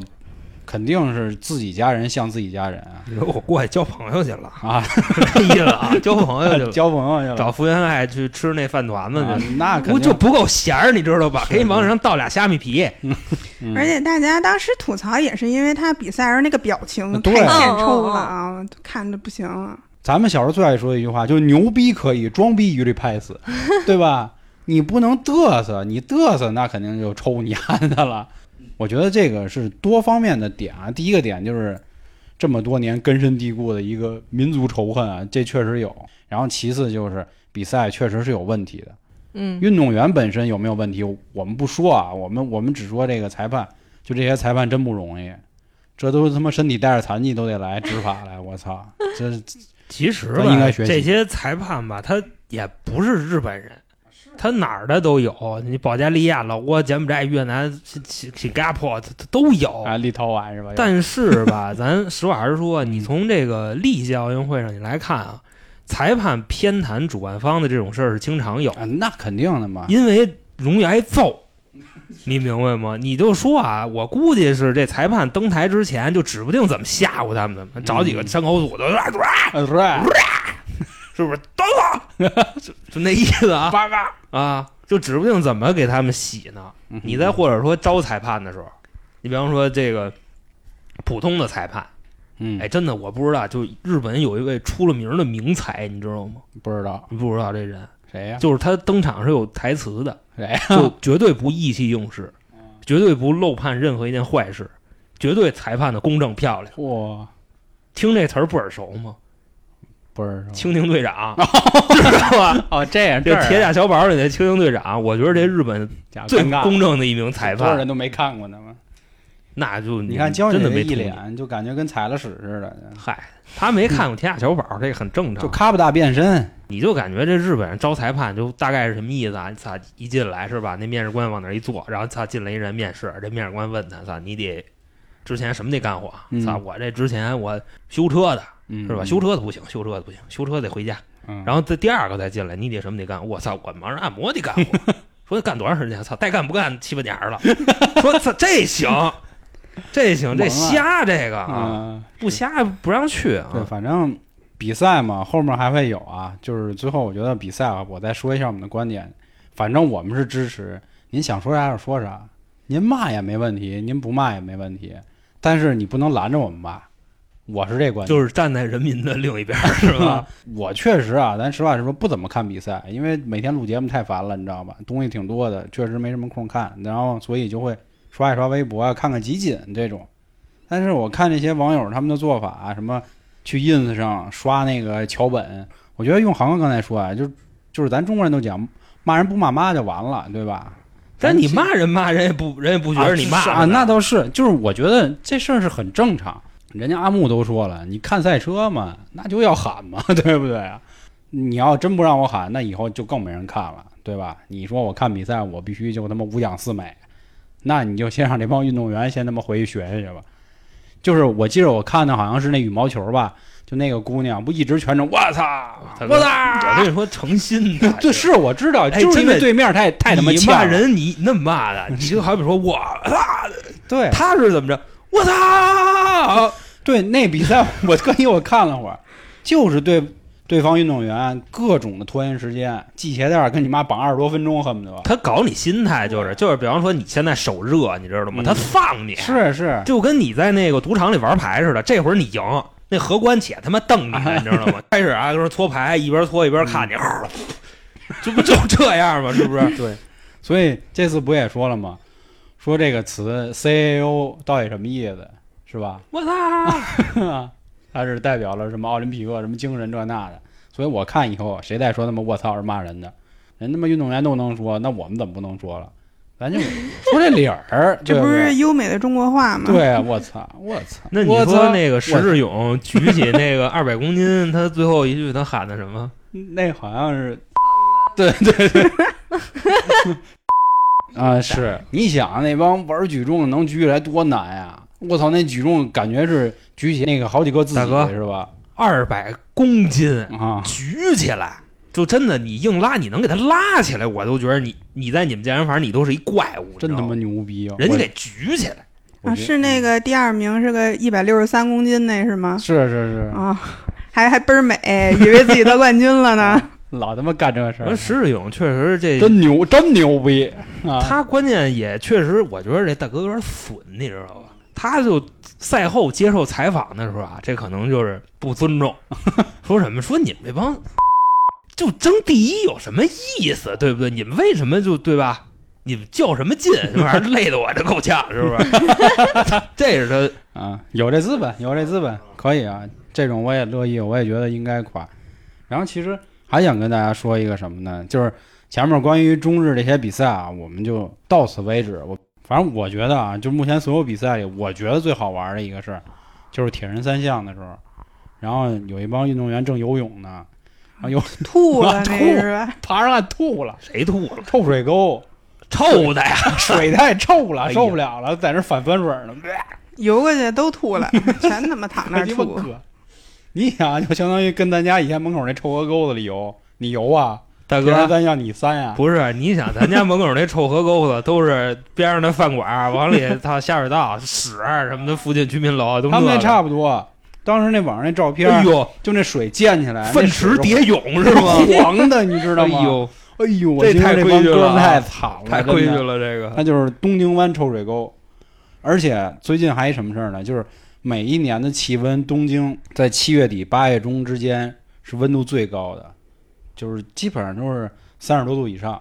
肯定是自己家人像自己家人啊你说我过去交朋友去了，啊，这意思啊，交朋友去了，交朋友去了，找福原爱去吃那饭团子啊去。那肯定我就不够闲儿，你知道吧？给你往上倒俩虾米皮，嗯而且大家当时吐槽也是因为他比赛时候那个表情太嗯欠抽了啊，看着不行了。咱们小时候最爱说的一句话，就是牛逼可以，装逼一律拍死，对吧？你不能嘚瑟，你嘚瑟那肯定就抽你丫的了。我觉得这个是多方面的点啊。第一个点就是这么多年根深蒂固的一个民族仇恨啊，这确实有。然后其次就是比赛确实是有问题的，嗯，运动员本身有没有问题，我们不说啊，我们我们只说这个裁判，就这些裁判真不容易，这都是他妈身体带着残疾都得来执法来，我操，这其实吧，应该学习这些裁判吧，他也不是日本人，他哪儿的都有。你保加利亚、老挝、柬埔寨、越南、新新新加坡，他他都有。啊立陶宛是吧？但是吧，咱实话实说，你从这个历届奥运会上你来看啊，裁判偏袒主办方的这种事儿是经常有，啊，那肯定的嘛。因为容易挨揍。你明白吗？你就说啊，我估计是这裁判登台之前就指不定怎么吓唬他们的，找几个山口组的，是不是？等我，就就那意思啊八嘎，啊，就指不定怎么给他们洗呢。嗯你再或者说招裁判的时候，你比方说这个普通的裁判，嗯，哎，真的我不知道，就日本有一位出了名的名裁，你知道吗？不知道你不知道这人，谁呀？就是他登场是有台词的？就绝对不意气用事，绝对不漏判任何一件坏事，绝对裁判的公正漂亮。哇，听这词儿不耳熟吗？不耳熟。蜻蜓队长，知道吧？哦，这样这铁甲小宝里的蜻蜓队长，我觉得这日本最，公正的一名裁判，多少人都没看过呢嘛。那就你看娇姐这一真的没一。脸，就感觉跟踩了屎似的，嗨，他没看过《天下小宝》，这很正常就常。咔不大变身。你就感觉这日本人招裁判就大概是什么意思啊？操，一进来是吧？那面试官往那一坐，然后操进来一人面试，这面试官问他，操，你得之前什么得干活？嗯操，我这之前我修车的嗯，是吧？修车的不行，修车的不行，修车得回家。嗯，然后这第二个再进来，你得什么得干？我操，我忙着按摩得干活。说干多长时间？操，带干不干七八年了。说操，这行，这行，这瞎这个啊，啊，不瞎不让去对，啊。反正比赛嘛，后面还会有啊。就是最后，我觉得比赛啊，我再说一下我们的观点。反正我们是支持，您想说啥就说啥，您骂也没问题，您不骂也没问题，但是你不能拦着我们骂。我是这观点。就是站在人民的另一边，是吧？我确实啊，咱实话实说，不怎么看比赛，因为每天录节目太烦了，你知道吧？东西挺多的，确实没什么空看，然后所以就会刷一刷微博啊，看看集锦这种。但是我看这些网友他们的做法、啊，什么去 ins 上刷那个桥本，我觉得用航哥刚才说啊，就就是咱中国人都讲，骂人不骂妈就完了，对吧？但你骂人骂人也不人也不觉得你骂啊，那倒是，就是我觉得这事儿是很正常。人家阿木都说了，你看赛车嘛，那就要喊嘛，对不对啊？你要真不让我喊，那以后就更没人看了，对吧？你说我看比赛，我必须就他妈五讲四美，那你就先让这帮运动员先他妈回去学学去吧。就是我记着我看的好像是那羽毛球吧，就那个姑娘不一直全程我操我操，我跟你说，诚心的，对，是我知道，哎就是因为对面太太他妈骂人，你那么骂的，你就好比说我 操，对他是怎么着？我操！对，那比赛我特意我看了会儿，就是对对方运动员各种的拖延时间，系鞋带儿跟你妈绑二十多分钟，恨不得。他搞你心态就是就是，比方说你现在手热，你知道吗？嗯他放你，是是，就跟你在那个赌场里玩牌似的，这会儿你赢，那荷官且他妈瞪你，你知道吗？开始啊，就是搓牌，一边搓一边看你，这不就这样吗？是不是？对，所以这次不也说了吗？说这个词 CAO 到底什么意思，是吧？我操！它是代表了什么奥林匹克什么精神这那的。所以我看以后谁再说他妈我操是骂人的，人他妈运动员都能说，那我们怎么不能说了？咱就说这理儿，这不是优美的中国话吗？对啊，我操，我操！那你说那个石志勇举起那个二百公斤，他最后一句他喊的什么？那好像是，对对对，啊，是你想那帮玩举重的能举起来多难呀！我操，那举重感觉是举起那个好几个自己大哥是吧？二百公斤啊，举起来，就真的你硬拉，你能给他拉起来，我都觉得你你在你们健身房你都是一怪物，真他妈牛逼啊！人家给举起来。啊，是那个第二名是个一百六十三公斤那是吗？是是是，啊，还还倍儿美，以为自己得冠军了呢。老他妈干这事儿，石志勇确实这真牛，真牛逼啊！他关键也确实，我觉得这大哥有点损，你知道吧？他就赛后接受采访的时候啊，这可能就是不尊重，说什么说你们这帮 就争第一有什么意思，对不对？你们为什么就对吧？你们较什么劲？这玩意儿累得我这够呛，是不是？这是他啊，有这资本，有这资本，可以啊，这种我也乐意，我也觉得应该夸。然后其实还想跟大家说一个什么呢？就是前面关于中日这些比赛啊，我们就到此为止。我反正我觉得啊，就目前所有比赛里，我觉得最好玩的一个是，就是铁人三项的时候，然后有一帮运动员正游泳呢，然后有 吐了吐那是？爬上岸吐了，谁吐了？臭水沟，臭的呀！水太臭了，受不了了，在那反酸水呢。游过去都吐了，全他妈躺那儿吐。你想，就相当于跟咱家以前门口那臭河沟子里游，你游啊？大哥，咱要你三呀？不是你想，咱家门口那臭河沟子都是边上的饭馆，往里 他下水道、屎什么的，附近居民楼都他们那差不多。当时那网上那照片，哎呦，就那水溅起来，粪池蝶泳是吗？黄的，你知道吗？哎呦，哎呦，我这太规矩了太惨了，太规矩。了，这个那就是东京湾臭水沟，而且最近还一什么事儿呢？就是每一年的气温，东京在七月底八月中之间是温度最高的，就是基本上都是三十多度以上。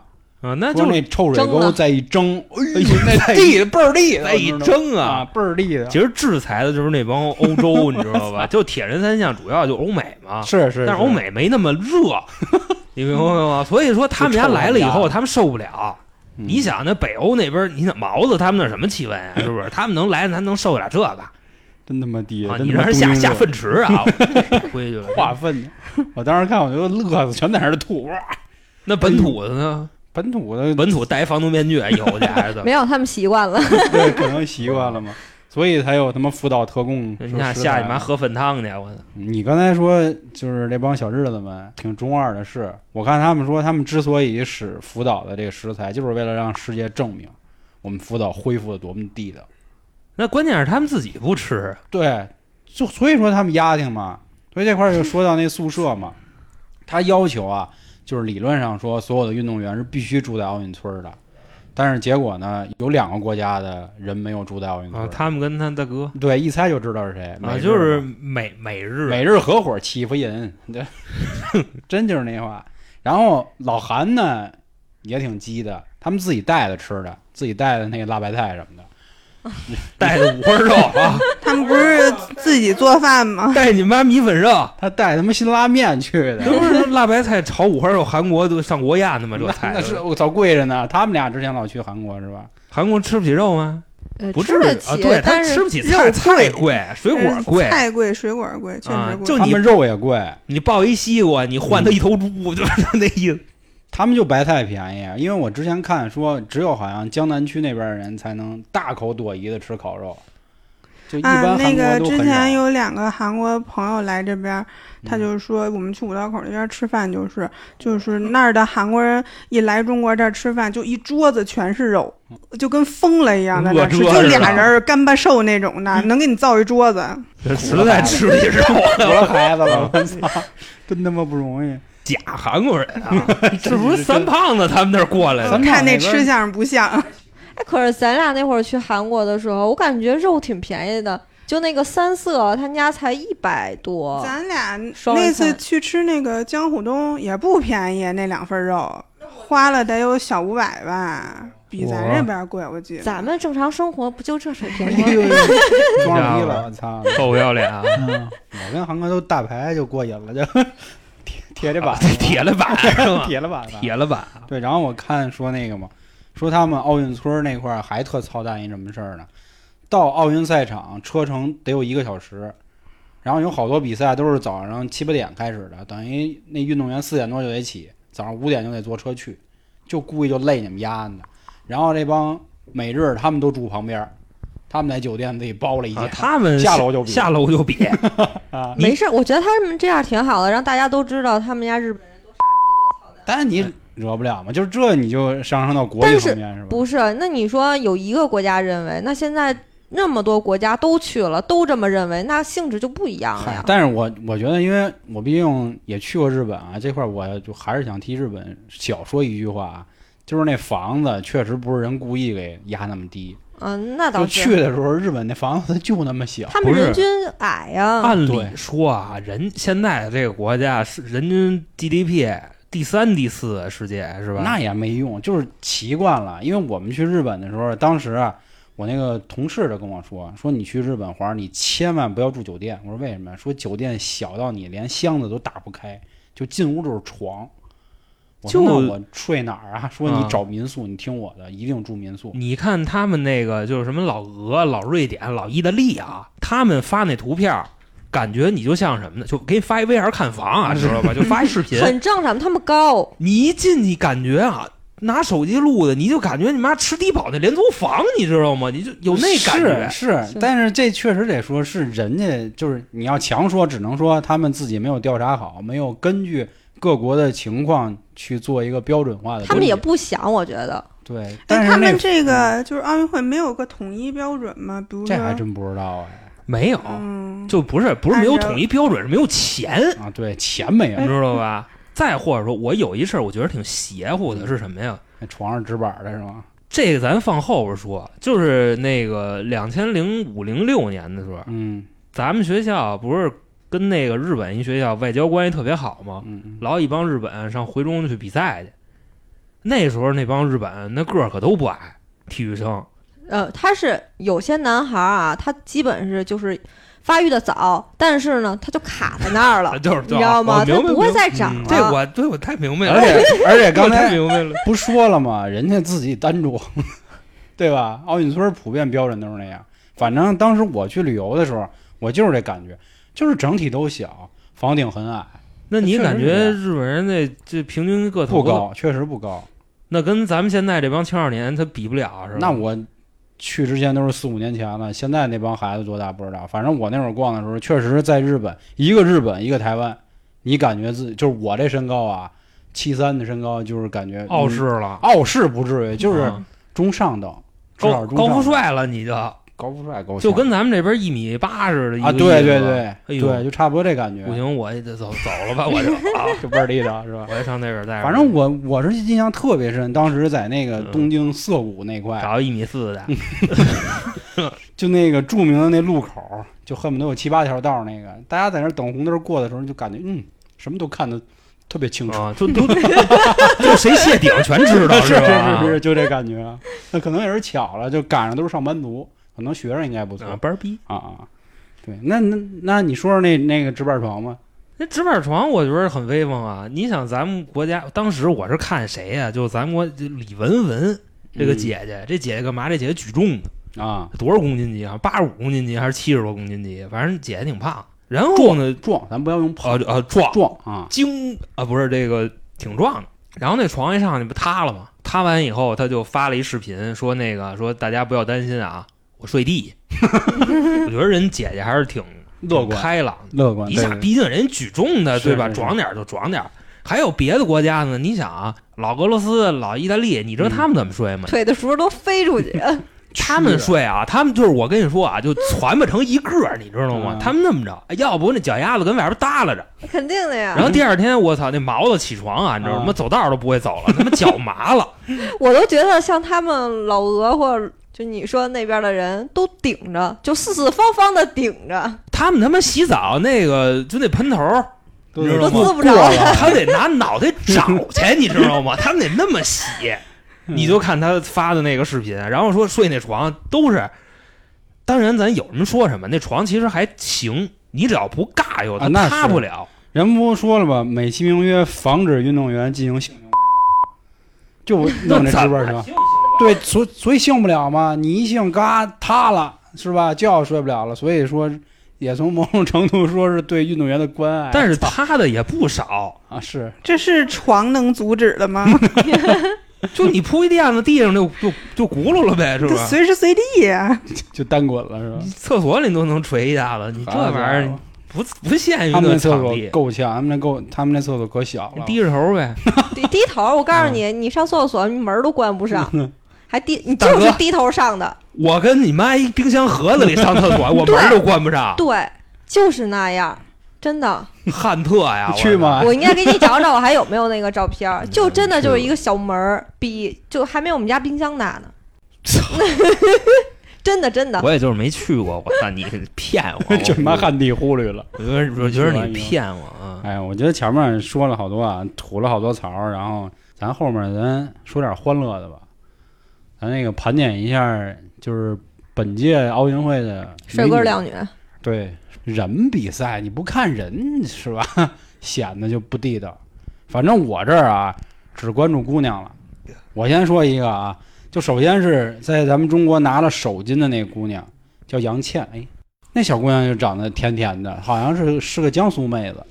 啊，那说就那臭水沟再一蒸，哎哎呦，那太地倍儿地道，再一蒸啊，啊。倍儿地道。其实制裁的就是那帮欧洲，你知道吧？就铁人三项主要就欧美嘛，是是，但是欧美没那么热，你明白吗？所以说他们家来了以后，他们受不了。嗯你想那北欧那边，你想毛子他们那什么气温啊？是不是？他们能来，咱能受得了这个啊？真他妈低，真他妈你让人下下粪池啊？太规矩了。化粪。我当时看，我就乐死，全在那儿吐。哇那本土的呢？本土的本土戴防毒面具以后去还是怎么没？有，他们习惯了。对，可能习惯了嘛，所以才有他妈福岛特供。人家下去妈喝粪汤去，我操！你刚才说就是那帮小日子们挺中二的是，我看他们说他们之所以使福岛的这个食材，就是为了让世界证明我们福岛恢复的多么地道。那关键是他们自己不吃，对，就所以说他们压挺嘛，所以这块儿就说到那宿舍嘛，他要求啊，就是理论上说所有的运动员是必须住在奥运村儿的，但是结果呢，有两个国家的人没有住在奥运村，啊，他们跟他大哥对，一猜就知道是谁，啊，就是美美日美日合伙欺负人，对，真就是那话。然后老韩呢也挺鸡的，他们自己带的吃的，自己带的那个辣白菜什么的。带的五花肉啊，他们不是自己做饭吗？带你妈米粉肉，他带他妈辛拉面去的，这不是辣白菜炒五花肉，韩国都上国宴的吗？这菜那是我操贵着呢。他们俩之前老去韩国是吧？韩国吃不起肉吗？呃不至于吃得起，啊，对他但是吃不起肉菜，菜贵贵，水果嗯贵。菜贵，水果贵，确实贵。啊就你他们肉也贵，你抱一西瓜，你换他一头猪，就是那意思。他们就白菜便宜。因为我之前看说，只有好像江南区那边的人才能大口朵颐的吃烤肉，就一啊，般韩那个之。前有两个韩国朋友来这边，他嗯就是说我们去五道口那边吃饭，就是就是那儿的韩国人一来中国这儿吃饭，就一桌子全是肉，就跟疯了一样在那儿吃，饿就俩人儿干巴瘦那种的，能给你造一桌子。实在吃不起肉 苦了孩子了，我嗯操，真他妈不容易。假韩国人啊，是不是三胖子他们那儿过来的三？看那吃相不像，哎，可是咱俩那会儿去韩国的时候，我感觉肉挺便宜的，就那个三色，他家才一百多。咱俩那次去吃那个江虎东也不便宜，那两份肉花了得有小五百吧，比咱这边贵，我记得。咱们正常生活不就这水平哎吗？呦，装逼了，我操！臭不要脸啊！嗯我跟韩哥都大牌就过瘾了，就铁的板，铁的板是吧？铁的板，铁的板，对，然后我看说那个嘛，说他们奥运村那块儿还特操蛋一什么事儿呢？到奥运赛场车程得有一个小时，然后有好多比赛都是早上七八点开始的，等于那运动员四点多就得起，早上五点就得坐车去，就故意就累你们丫的。然后这帮美日他们都住旁边，他们在酒店自己包了一间啊，他们下楼就下楼就比，啊。没事，我觉得他们这样挺好的，让大家都知道他们家日本人多傻逼多操蛋。但是你惹不了嘛，就是这你就上升到国际层面是吧？不是，那你说有一个国家认为，那现在那么多国家都去了，都这么认为，那性质就不一样了呀。但是我我觉得，因为我毕竟也去过日本啊，这块儿我就还是想替日本小说一句话啊，就是那房子确实不是人故意给压那么低，嗯，那倒是。去的时候日本那房子就那么小，他们人均矮呀，按理对说啊，人现在这个国家是人均 GDP 第三、第四世界是吧？那也没用，就是习惯了。因为我们去日本的时候，当时啊，我那个同事就跟我说，说你去日本玩，你千万不要住酒店。我说为什么？说酒店小到你连箱子都打不开，就进屋就是床。我说就那我睡哪儿啊？说你啊找民宿，你听我的，一定住民宿。你看他们那个就是什么老俄、老瑞典、老意大利啊，他们发那图片，感觉你就像什么呢？就给你发一 VR 看房啊，知道吧？就发一视频，很正常，他们高。你一进去感觉啊，拿手机录的，你就感觉你妈吃低保那廉租房，你知道吗？你就有那感觉。是是，但是这确实得说是人家，就是你要强说，只能说他们自己没有调查好，没有根据各国的情况去做一个标准化的。他们也不想，我觉得对，哎，但他们这个就是奥运会没有个统一标准吗？比如说，这还真不知道哎。没有，嗯，就不是不是没有统一标准，是没有钱，啊，对，钱没有你，知道吧？再或者说，我有一事儿，我觉得挺邪乎的，是什么呀？那床上纸板的是吗？这个咱放后边说，就是那个两千零五零六年的时候，嗯咱们学校不是跟那个日本一学校外交关系特别好吗？嗯嗯，老一帮日本上回中去比赛去。那时候那帮日本那个儿可都不矮，体育生呃，他是有些男孩儿啊，他基本是就是发育的早，但是呢，他就卡在那儿了，就是你知道吗？他不会再长了。这我对我太明白了，而且 而且刚才明白了。不说了吗？人家自己单着，对吧？奥运村普遍标准都是那样。反正当时我去旅游的时候，我就是这感觉，就是整体都小，房顶很矮，那你感觉日本人那这平均个头不高，确实不高。那跟咱们现在这帮青少年他比不了，是吧？那我去之前都是四五年前了，现在那帮孩子多大不知道。反正我那会儿逛的时候，确实在日本，一个日本，一个台湾，你感觉自己就是我这身高啊，七三的身高，就是感觉傲视嗯了，傲视不至于，就是啊中上等，至少高高富帅了，你就高富帅高就跟咱们这边一米八似的，一啊，个对对对哎呦对，就差不多这感觉，不行，我也得走走了吧，我就 啊，就倍儿地道是吧？我也上那边待着。反正我我是印象特别深，当时在那个嗯东京涩谷那块，找一米四的，就那个著名的那路口，就恨不得有七八条道那个，大家在那等红灯过的时候，就感觉嗯，什么都看得特别清楚。啊，就都 就谁谢顶全知道是吧？是是，就这感觉。那可能也是巧了，就赶上都是上班族，可能学生应该不错啊，班儿逼。啊啊。对，那那那你说说那那个直板床吧？那直板床我觉得很威风啊！你想咱们国家当时我是看谁呀、就咱们国李文文这个嗯姐姐，这姐姐干嘛？这姐姐举重的，啊，多少公斤级啊？八十五公斤级还是七十多公斤级？反正姐姐挺胖。然后呢，壮，咱不要用呃胖，呃壮壮啊，精啊不是这个挺壮的。然后那床一上去不塌了吗？塌完以后，他就发了一视频，说那个说大家不要担心啊，我睡地。我觉得人姐姐还是挺挺 乐观开朗的。乐观，你想，毕竟人举重的，对吧？壮点就壮点。还有别的国家呢，你想啊，老俄罗斯、老意大利，你知道他们怎么睡吗？腿的时候都飞出去，他们睡啊，他们就是我跟你说啊，就攒不成一个儿，你知道吗？嗯他们那么着，哎要不那脚丫子跟外边耷拉着，肯定的呀然。后第二天我操，那毛子起床啊，你知道吗？嗯走道都不会走了，他妈脚麻了。我都觉得像他们老俄或者就你说那边的人都顶着，就四四方方的顶着，他们他妈洗澡那个就那喷头，都你知道吗都滋不着过了他得拿脑袋找去，你知道吗？他们得那么洗。你就看他发的那个视频，然后说睡那床都是，当然咱有什么说什么，那床其实还行，你只要不尬悠，它啊那是塌不了。人不说了吗？美其名曰防止运动员进行性行为，就弄这直播上。对，所所以性不了嘛，你一性嘎塌了是吧？觉睡不了了，所以说也从某种程度说是对运动员的关爱。但是塌的也不少，啊，是这是床能阻止的吗？就你铺一垫子，地上就就就轱辘了呗，是这吧？随时随地呀、就单滚了是吧？厕所里都能锤一下子，你这玩意儿不不限于他们那厕所那场地，够呛，他们那够，他们那厕所可小了。低着头呗。低低头。我告诉你，你上厕所你门都关不上，还低，你就是低头上的。我跟你妈一冰箱盒子里上厕所，我门儿都关不上，对，就是那样，真的。旱特呀！你去吗？我应该给你找找，我还有没有那个照片儿？就真的就是一个小门儿，比就还没有我们家冰箱大呢。真的真的，我也就是没去过，我操你骗我！就妈旱地忽略了。我觉得我觉得你骗我啊！哎，我觉得前面说了好多啊，吐了好多槽，然后咱后面咱说点欢乐的吧。咱那个盘点一下，就是本届奥运会的帅哥靓女，对人比赛，你不看人是吧？显得就不地道。反正我这儿啊，只关注姑娘了。我先说一个啊，就首先是在咱们中国拿了首金的那姑娘，叫杨倩。哎，那小姑娘就长得甜甜的，好像是是个江苏妹子。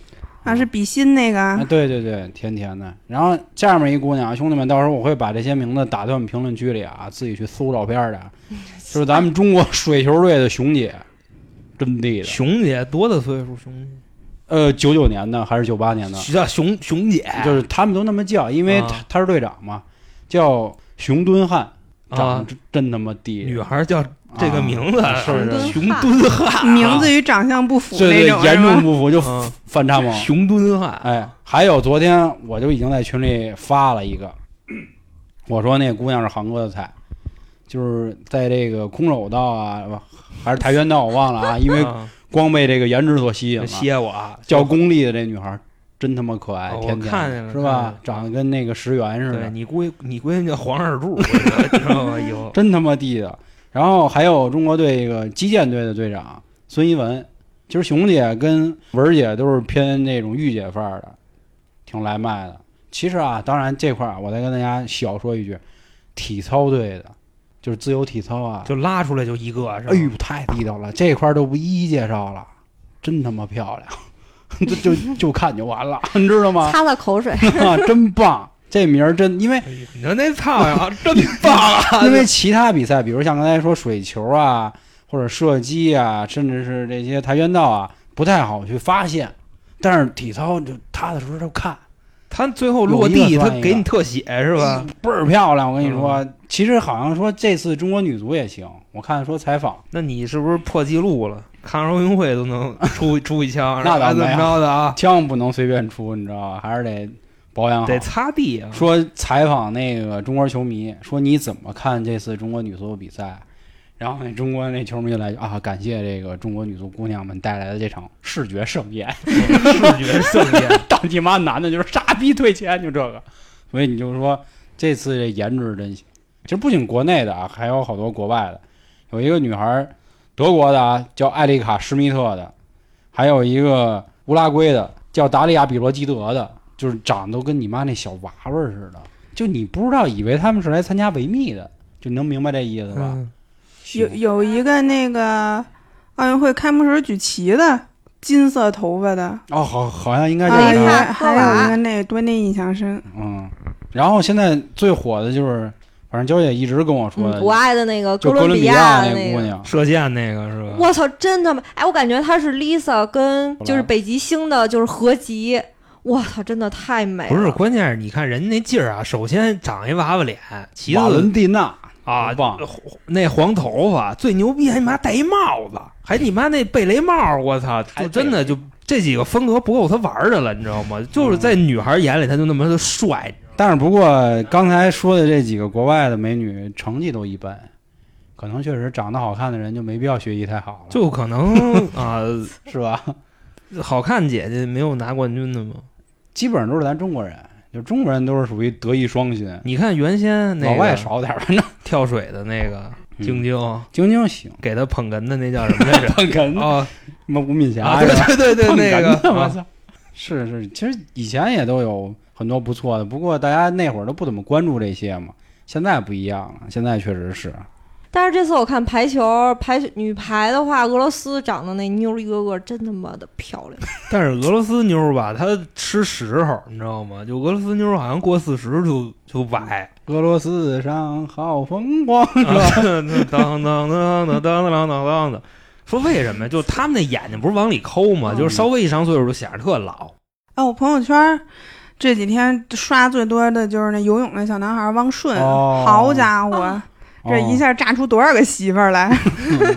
啊，是比心那啊，个，对对对，甜甜的。然后下面一姑娘，兄弟们，到时候我会把这些名字打在我们评论区里啊，自己去搜照片的。就是咱们中国水球队的熊姐，真地的。熊姐多大岁数？熊姐呃，九九年的还是九八年的？叫熊熊姐，就是他们都那么叫，因为啊他他是队长嘛，叫熊敦汉，长啊得真真他妈地。女孩叫这个名字，啊是是熊敦汉，名字与长相不符对对，，严？重不符就嗯反差萌。熊敦汉，哎，还有昨天我就已经在群里发了一个，我说那姑娘是韩国的菜，就是在这个空手道啊，还是跆拳道我忘了啊，因为啊光被这个颜值所吸引了。歇我啊，叫功力的这女孩真他妈可爱，哦我甜甜看见了是吧？长得跟那个石原似对的，你闺你闺女叫黄二柱，真他妈地道。然后还有中国队这个击剑队的队长孙一文，其实熊姐跟文儿姐都是偏那种御姐范儿的，挺来卖的。其实啊，当然这块儿啊我再跟大家小说一句，体操队的，就是自由体操啊，就拉出来就一个，是吧？哎呦太地道了，这块儿都不一一介绍了，真他妈漂亮，就就就看就完了，你知道吗？擦擦口水。啊，真棒！这名儿真，因为你说那操呀，真棒啊！因为其他比赛，比如像刚才说水球啊，或者射击啊，甚至是这些跆拳道啊，不太好去发现。但是体操就踏踏实实就看，他最后落地，他给你特写是吧？嗯倍儿漂亮。我跟你说，其实好像说这次中国女足也行，我看说采访，那你是不是破纪录了？看奥运会都能出 出一枪，那怎么着的啊？枪不能随便出，你知道吧？还是得保养好得。擦地啊！说采访那个中国球迷，说你怎么看这次中国女足比赛？然后那中国那球迷来就啊，感谢这个中国女足姑娘们带来的这场视觉盛宴。视觉盛宴，当你妈男的就是傻逼退钱，就这个。所以你就说这次这颜值真行。其实不仅国内的啊，还有好多国外的。有一个女孩，德国的啊，叫艾丽卡·施密特的，还有一个乌拉圭的，叫达利亚·比罗基德的，就是长得都跟你妈那小娃娃似的。就你不知道，以为他们是来参加维密的，就能明白这意思吧？嗯有有一个那个奥运会开幕式举旗的金色头发的，哦，好，好像应该就是他，看还有一个那对那印象深。嗯。然后现在最火的就是，反正娇姐一直跟我说的，嗯我爱的那个哥伦比亚。那姑娘，射箭那个是吧？我操，真他妈！哎，我感觉她是 Lisa 跟就是北极星的，就是合集。我操，真的太美了！不是，关键是你看人家那劲儿啊，首先长一娃娃脸，其瓦伦蒂娜啊多棒，那黄头发最牛逼，还你妈戴一帽子，还你妈那贝雷帽，我操，就真的就这几个风格不够他玩的了，你知道吗？就是在女孩眼里他就那么的帅，但是不过刚才说的这几个国外的美女成绩都一般，可能确实长得好看的人就没必要学习太好了，就可能 啊，是吧？好看姐姐没有拿冠军的吗？基本上都是咱中国人，就中国人都是属于德艺双馨，你看原先那老外少点儿，反正跳水的那个嗯晶晶，晶晶行，给他捧哏的那叫什么来着？捧哏啊什么吴敏啊，霞？对对对对，那，个啊我操！是是，其实以前也都有很多不错的，不过大家那会儿都不怎么关注这些嘛。现在不一样了，现在确实是但是这次我看排球，排女排的话，俄罗斯长得那妞一个个真他妈的漂亮。但是俄罗斯妞吧，她吃时候，你知道吗？就俄罗斯妞好像过四十就就崴，俄罗斯上好风光，当当当当当当当当的。说为什么？就他们那眼睛不是往里抠吗？嗯就是稍微一上岁数就显得特老。啊，我朋友圈这几天刷最多的就是那游泳那小男孩汪顺，哦好家伙，这一哦下炸出多少个媳妇儿来？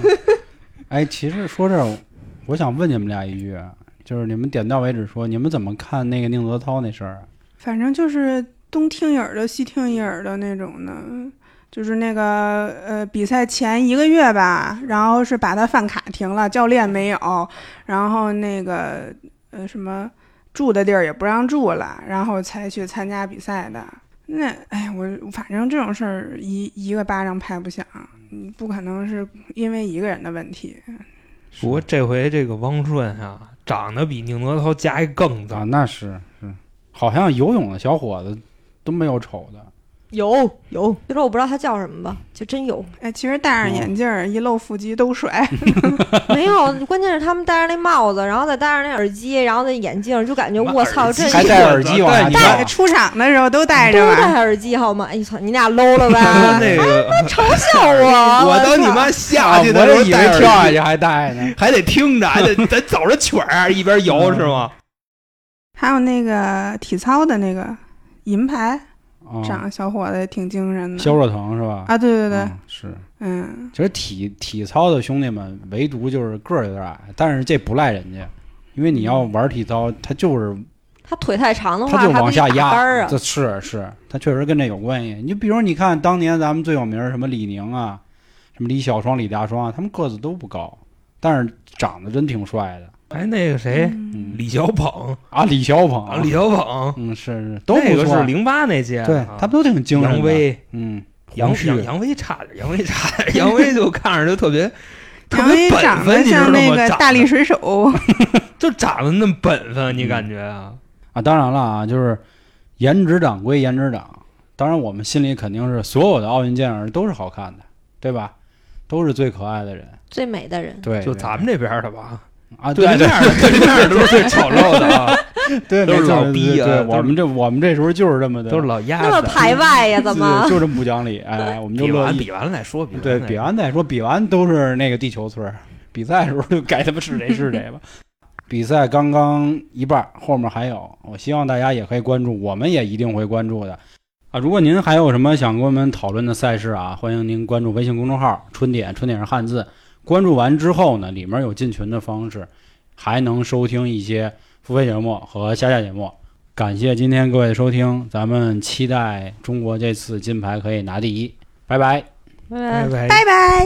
哎，其实说这儿，我想问你们俩一句，啊就是你们点到为止说，你们怎么看那个宁泽涛那事儿啊？反正就是东听一耳朵西听一耳朵那种的，就是那个呃比赛前一个月吧，然后是把他饭卡停了，教练没有，然后那个呃什么住的地儿也不让住了，然后才去参加比赛的。那哎，我反正这种事儿一一个巴掌拍不响，你不可能是因为一个人的问题。不过这回这个汪顺啊，长得比宁泽涛加一更啊，脏。那是是，好像游泳的小伙子都没有丑的。有有，就说我不知道他叫什么吧，就真有。哎，其实戴上眼镜儿、一露腹肌都帅。没有，关键是他们戴上那帽子，然后再戴上那耳机，然后那眼镜，就感觉我操，这还戴耳机往下对你跳戴出场的时候都戴都着都。戴耳机好吗？哎操，你俩 low 了他吧？那个，嘲笑我！我当你妈下去啊的时候我也以为跳下去还戴呢。还得听着，还得得走着曲儿一边游是吗？还有那个体操的那个银牌，啊长得小伙子也挺精神的。肖若腾是吧？啊，对对对，嗯是。嗯，其实体体操的兄弟们，唯独就是个儿有点矮，但是这不赖人家，因为你要玩体操，他就是他腿太长的话，他就往下压，啊这。是是，他确实跟这有关系。你比如你看当年咱们最有名儿什么李宁啊，什么李小双、李大双啊，他们个子都不高，但是长得真挺帅的。哎，那个谁，嗯李小鹏啊，李小鹏啊，李小鹏，嗯是是都那个不错是零八那届的对啊，他们都挺精神的。杨威，嗯，杨杨杨威差点，杨威差点，杨威就看着就特别特杨威别本分，长得你知道像那个大力水手，就长得那么本分，你嗯感觉啊？啊，当然了啊，就是颜值党归颜值党，当然我们心里肯定是所有的奥运健儿都是好看的，对吧？都是最可爱的人，最美的人，对，就对咱们这边的吧，啊，对对面的 对面的都是最丑陋的啊，对，都是老逼啊对对我们这我们这时候就是这么的，都是老鸭那么子。排外呀？怎么就？这么不讲理？哎，我们就乐意。比完比完了再说，比完对，了再说比完再说，比完都是那个地球村，比赛的时候就该他妈是谁是谁吧。比赛刚刚一半，后面还有，我希望大家也可以关注，我们也一定会关注的。啊，如果您还有什么想跟我们讨论的赛事啊，欢迎您关注微信公众号“春点”，春点是汉字。关注完之后呢，里面有进群的方式，还能收听一些付费节目和下架节目。感谢今天各位的收听，咱们期待中国这次金牌可以拿第一，拜拜。拜拜拜拜拜拜。